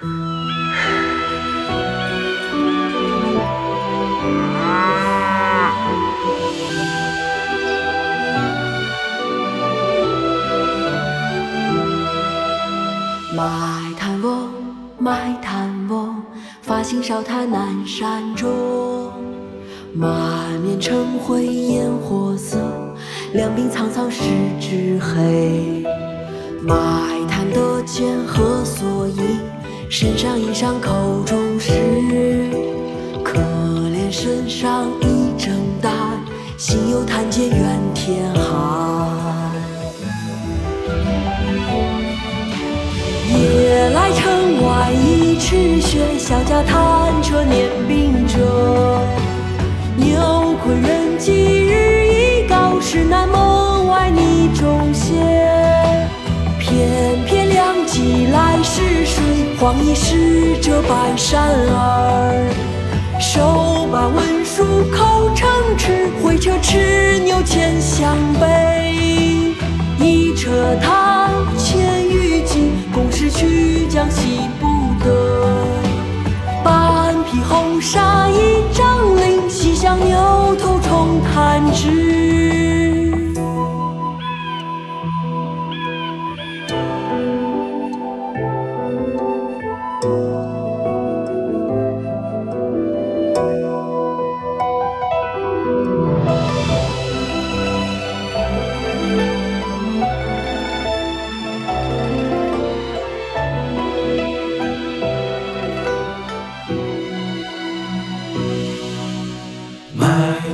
卖炭翁，卖炭翁，发现烧炭南山中。满面尘灰烟火色，两鬓苍苍十指黑。卖炭的钱何所依？身上衣裳口中食。可怜身上衣正单，心忧炭贱愿天寒。夜来城外一尺雪，小家探车碾冰辙。牛困人饥日已高，市南门外泥中歇。翩翩两骑来时水，黄衣使者拜山儿。手把文书口称敕，挥车驰牛牵向北。一车炭千余斤，共是曲江西不得。半匹红纱一张绫，西厢牛头重弹指。卖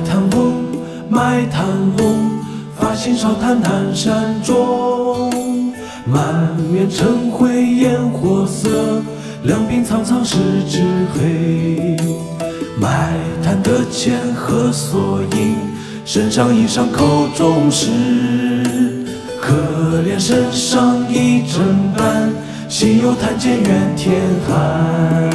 炭翁，卖炭翁，发现烧炭南山中。满面尘灰烟火色，两鬓苍苍十指黑。卖炭的钱何所营？身上衣裳口中食。可怜身上一正单，心有炭贱愿天寒。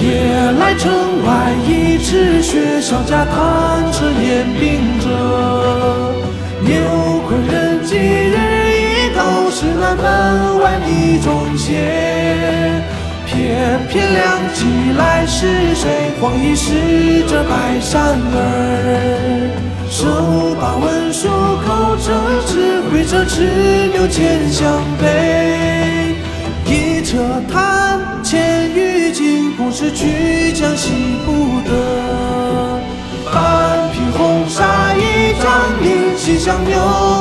夜来城外一尺雪，小家探车碾冰门外泥中歇。翩翩两骑来时水，黄衣使者拜山儿。手把文书口称敕，会车驰牛牵向北。一车炭千余斤，共是曲江西不得。半匹红纱一张绫，西厢牛。